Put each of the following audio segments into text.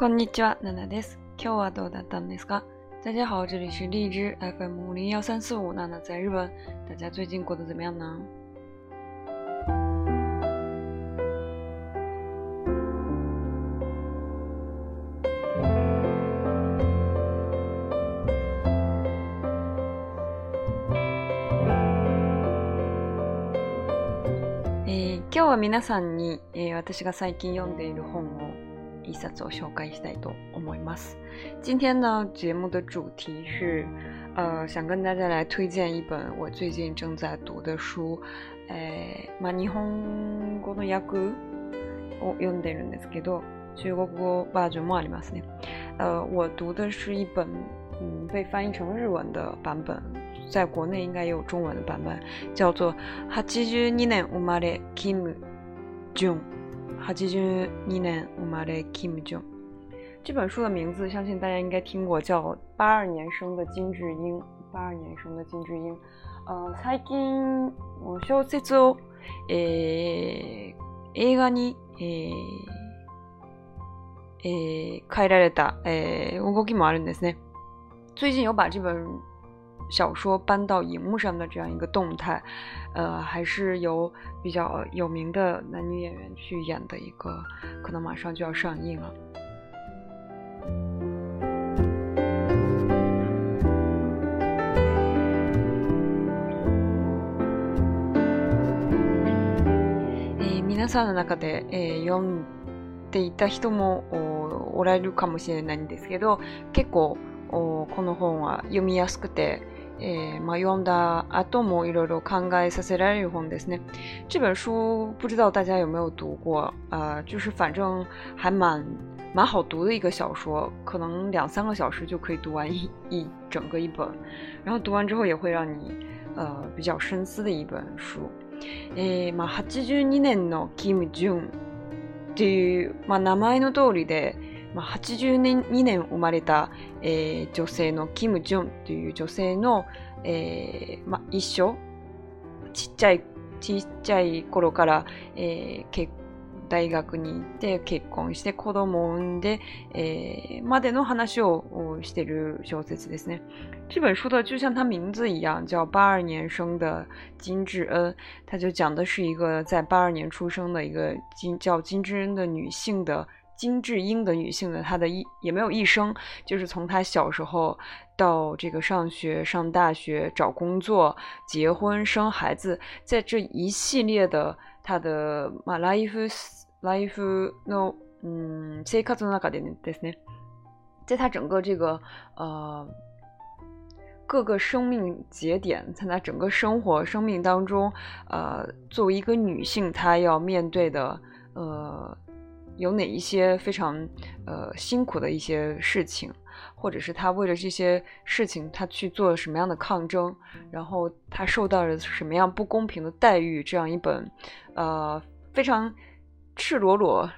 こんにちは、ナナです。今日はどうだったんですか大家好，这里是荔枝 FM 五零幺在日本，大家最近过得怎么样呢？え今日は皆さんに、えー、私が最近読んでいる本を一紹介したいと思います。今天呢，节目的主题是，呃，想跟大家来推荐一本我最近正在读的书，呃，まあ日本語の訳を読んでるんですけど、中国語バージョンもありますね。呃，我读的是一本嗯被翻译成日文的版本，在国内应该也有中文的版本，叫做《八十二年生まれ金正恩》。82年生まれ Kim Jong。这本书的名字相信大家应该听过，叫《八二年生的金智英》。八二年生的金智英。呃，最近我小説を、えー、映画に、えー、え変えられた、えー、動きもあるんですね。最近有把这本小说搬到荧幕上的这样一个动态，呃，还是由比较有名的男女演员去演的一个，可能马上就要上映了。え、皆さんの中でえ、読んでいた人もおおられるかもしれないんですけど、結構おこの本は読みやすくて。诶，マまあ、読んだ後もいろいろ考えさせられる本ですね。这本书不知道大家有没有读过就是反正还蛮蛮好读的一个小说，可能两三个小时就可以读完一一整个一本，然后读完之后也会让你呃比较深思的一本书。まあ年のキムジュンいうま名前の通りで。まあ、82年生まれた、えー、女性のキム・ジョンという女性の、えーまあ、一生ちっちゃいちっちゃい頃から、えー、大学に行って結婚して子供を産んで、えー、までの話をしてる小説ですね。这本书的就像它名字一样，叫《八二年生的金智恩》，它就讲的是一个在八二年出生的一个金叫金智恩的女性的金智英的女性的，她的一也没有一生，就是从她小时候到这个上学、上大学、找工作、结婚、生孩子，在这一系列的她的 my l i f e life no，嗯，生活中的在她整个这个呃各个生命节点，在她整个生活生命当中，呃，作为一个女性，她要面对的呃。有哪一些非常呃辛苦的一些事情，或者是他为了这些事情，他去做了什么样的抗争，然后他受到了什么样不公平的待遇？这样一本呃非常赤裸裸、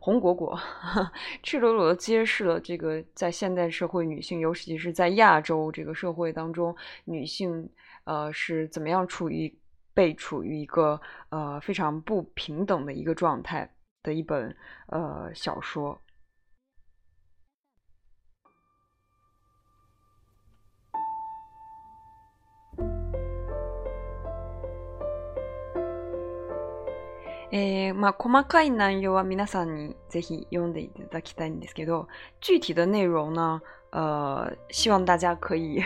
红果果、赤裸裸的揭示了这个在现代社会女性，尤其是在亚洲这个社会当中，女性呃是怎么样处于被处于一个呃非常不平等的一个状态。的一本呃小说。えー、まあ、細かい内容は皆さんにぜひ読んでいただきたいんですけど、具体的内容呢、呃、希望大家可以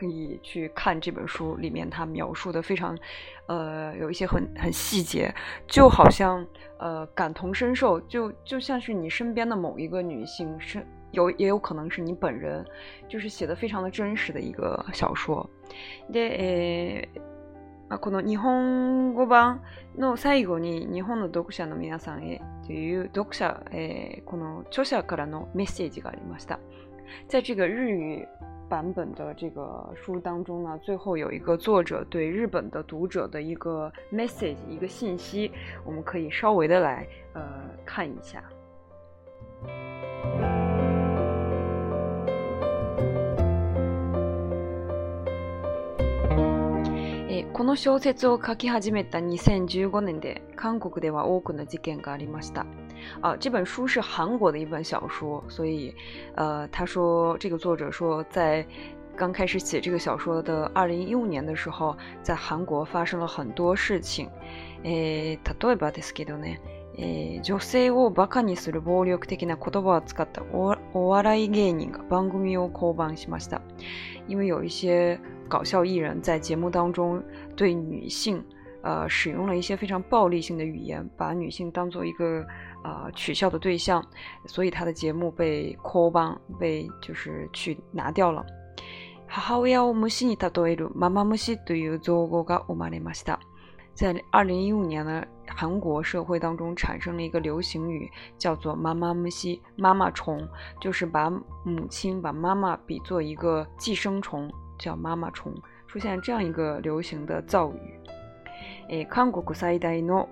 可以去看这本书里面，它描述的非常，呃，有一些很很细节，就好像呃感同身受，就就像是你身边的某一个女性，是有也有可能是你本人，就是写的非常的真实的一个小说。で、この日本語版の最後に日本の読者の皆さんへという読者この著者からのメッセージがありました。在这个日语。版本的这个书当中呢，最后有一个作者对日本的读者的一个 message，一个信息，我们可以稍微的来呃看一下。この小説を書き始めた2015年で韓国では多くの事件がありました。啊，这本书是韩国的一本小说，所以，呃，他说这个作者说，在刚开始写这个小说的2015年的时候，在韩国发生了很多事情。诶、えー、例えばですけどね。えー、女性をバカにする暴力的な言葉を使ったお笑い芸人が番組を降板しました。因为有一些搞笑艺人在节目当中对女性呃使用了一些非常暴力性的语言，把女性当做一个啊、呃、取笑的对象，所以他的节目被降板，被就是去拿掉了。母親を虫に例えるママ虫という造語が生まれました。在二零一五年呢，韩国社会当中，产生了一个流行语，叫做“妈妈木西妈妈虫”，就是把母亲把妈妈比作一个寄生虫，叫“妈妈虫”。出现这样一个流行的造语。え、韓国最大の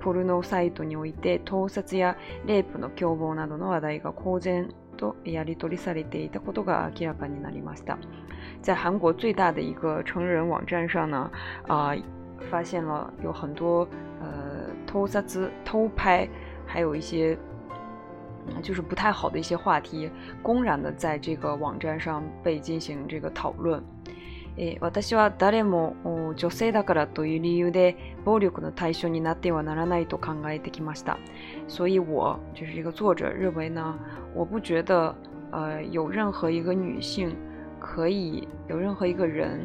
ポルノサイトにおいて、盗撮やレイプの凶暴などの話題が公然とやり取りされていたことが明らかになりました。在韩国最大的一个成人网站上呢，啊。发现了有很多呃偷撒子偷拍，还有一些就是不太好的一些话题，公然的在这个网站上被进行这个讨论。诶，私は誰も、女性だからという理由で暴力の対象になってはならないと考えてきました。所以我就是一个作者认为呢，我不觉得呃有任何一个女性可以有任何一个人。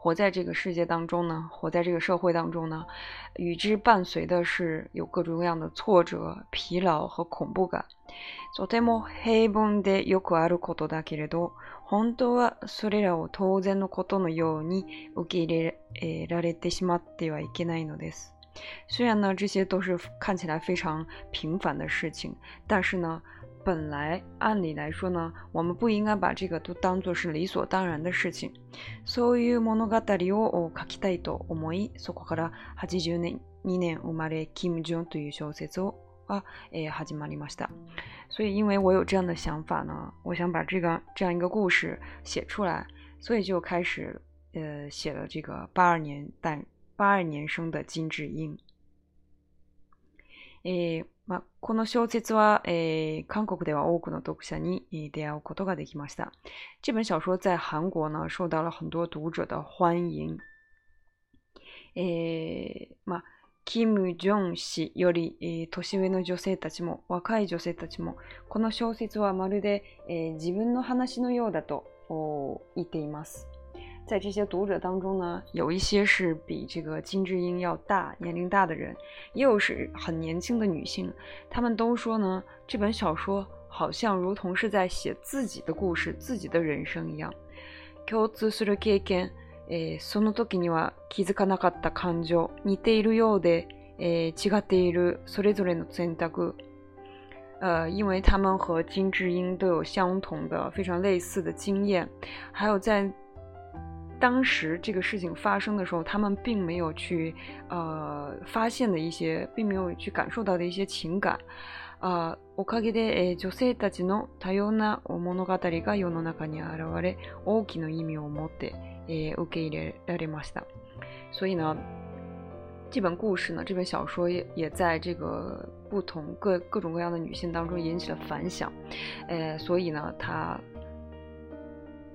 活在这个世界当中呢，活在这个社会当中呢，与之伴随的是有各种各样的挫折、疲劳和恐怖感。とても平凡でよくあることだけれど、本当はそれらを当然のことのように受け入れられてしまってはいけないのです。虽然呢，这些都是看起来非常平凡的事情，但是呢。本来按理来说呢，我们不应该把这个都当做是理所当然的事情。所以，因为，我有这样的想法呢，我想把这个这样一个故事写出来，所以就开始呃，写了这个八二年但八二年生的金智英，诶。まあ、この小説は、えー、韓国では多くの読者に、出会うことができました。这本小说在韩国呢受到了很多读者的欢迎。えー、まあ、キム・ジョン氏より、えー、年上の女性たちも若い女性たちもこの小説はまるで、えー、自分の話のようだと言っています。在这些读者当中呢，有一些是比这个金智英要大，年龄大的人，也有是很年轻的女性。他们都说呢，这本小说好像如同是在写自己的故事、自己的人生一样。えその時には気づかなかった感情似ているようでえ違っているそれぞれの選択。啊，因为他们和金智英都有相同的、非常类似的经验，还有在。当时这个事情发生的时候，他们并没有去呃发现的一些，并没有去感受到的一些情感，啊，おかげで女性たちの多様な物語が世の中に現れ、大きな意味を持って受け入れられました。所以呢，这本故事呢，这本小说也也在这个不同各各种各样的女性当中引起了反响，呃，所以呢，它。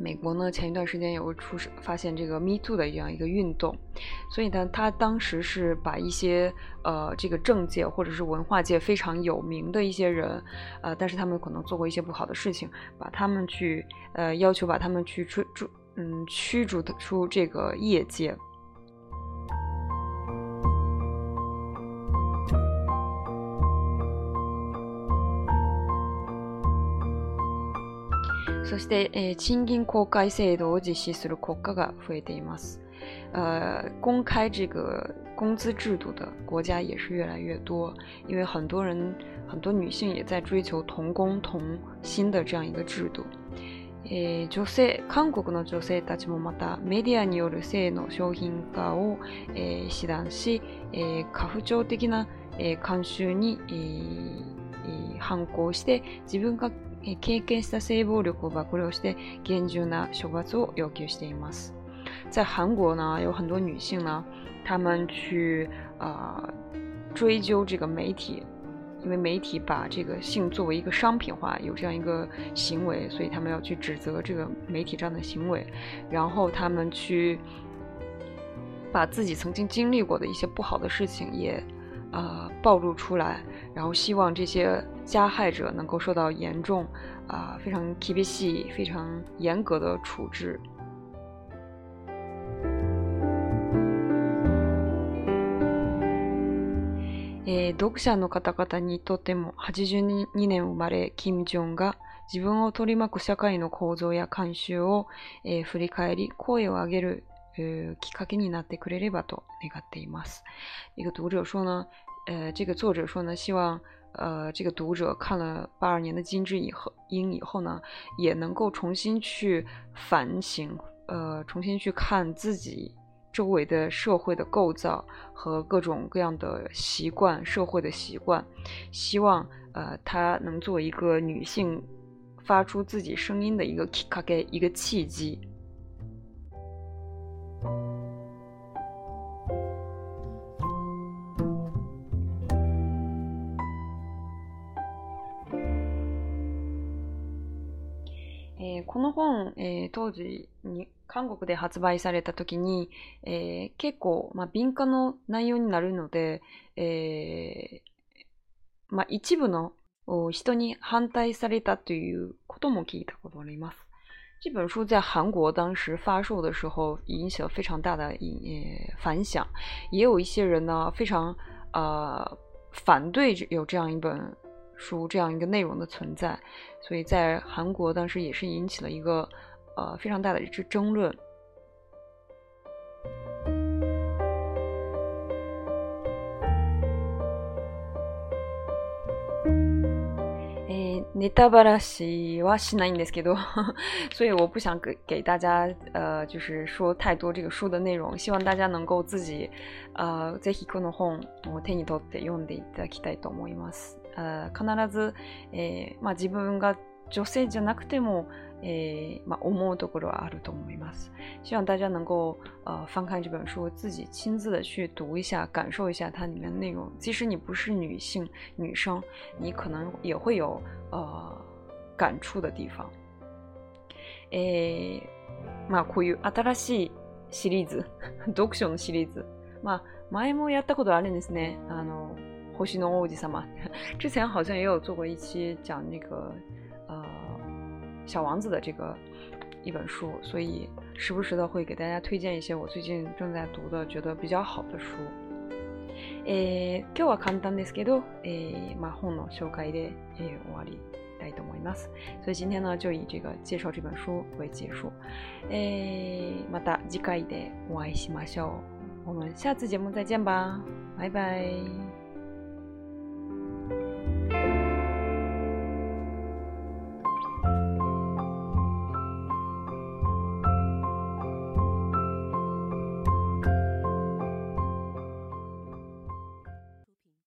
美国呢，前一段时间也有出发现这个 MeToo 的这样一个运动，所以呢，他当时是把一些呃这个政界或者是文化界非常有名的一些人，呃，但是他们可能做过一些不好的事情，把他们去呃要求把他们去出逐，嗯，驱逐出这个业界。そして、えー、賃金公開制度を実施する国家が増えています。呃，公开这个工资制度的国家也是越来越多，因为很多人、很多女性也在追求同工同薪的这样一个制度。え女性韓国の女性たちもまたメディアによる性の商品化を、えー、し、え家父長的な、え慣習に、え反抗して自分が经验、した性暴力を暴露して厳重な処罰を要求しています。在韩国呢，有很多女性呢，她们去啊追究这个媒体，因为媒体把这个性作为一个商品化，有这样一个行为，所以她们要去指责这个媒体这样的行为，然后她们去把自己曾经经历过的一些不好的事情也。啊，暴露出来，然后希望这些加害者能够受到严重，啊，非常 KBC 非常严格的处置。え、読者の方々にとっても、82年生まれが自分を取り巻く社会の構造や慣習を振り返り、声を上げる。呃，きっかけになってくれればと願っています。一个读者说呢，呃，这个作者说呢，希望呃，这个读者看了八二年的《金枝》以后，英以后呢，也能够重新去反省，呃，重新去看自己周围的社会的构造和各种各样的习惯，社会的习惯。希望呃，他能做一个女性发出自己声音的一个かけ，一个契机。の本、えー、当時に韓国で発売された時に、えー、結構、まあ、敏感の内容になるので、えー、まあ、一部の人に反対されたということも聞いたことがあります。这本书在韩国当时发售的时候引起了非常大的引反响，也有一些人呢非常呃反对有这样一本书这样一个内容的存在，所以在韩国当时也是引起了一个呃非常大的一只争论。所以我不想给给大家呃就是说太多这个书的内容，希望大家能够自己呃，ぜひこの本を手に取って読んでいただきたいと思います。必ず、えー、まあ、自分が女性じゃなくても、えーまあ、思うところはあると思います。希望大家能够呃翻开这本书，自己亲自的去读一下，感受一下它里面的内容。即使你不是女性、女生，你可能也会有呃感触的地方。えー、まあこういう新しいシリーズ、読書のシリーズ、まあ前もやったことあるんですね。あの或许能忘记三么。之前好像也有做过一期讲那个，呃，小王子的这个一本书，所以时不时的会给大家推荐一些我最近正在读的、觉得比较好的书。诶，今日はこの本ですけど、诶、まほの紹介で、诶、終わりたいと思います。所以今天呢，就以这个介绍这本书为结束。诶、また次回でお会いしましょう。我们下次节目再见吧，拜拜。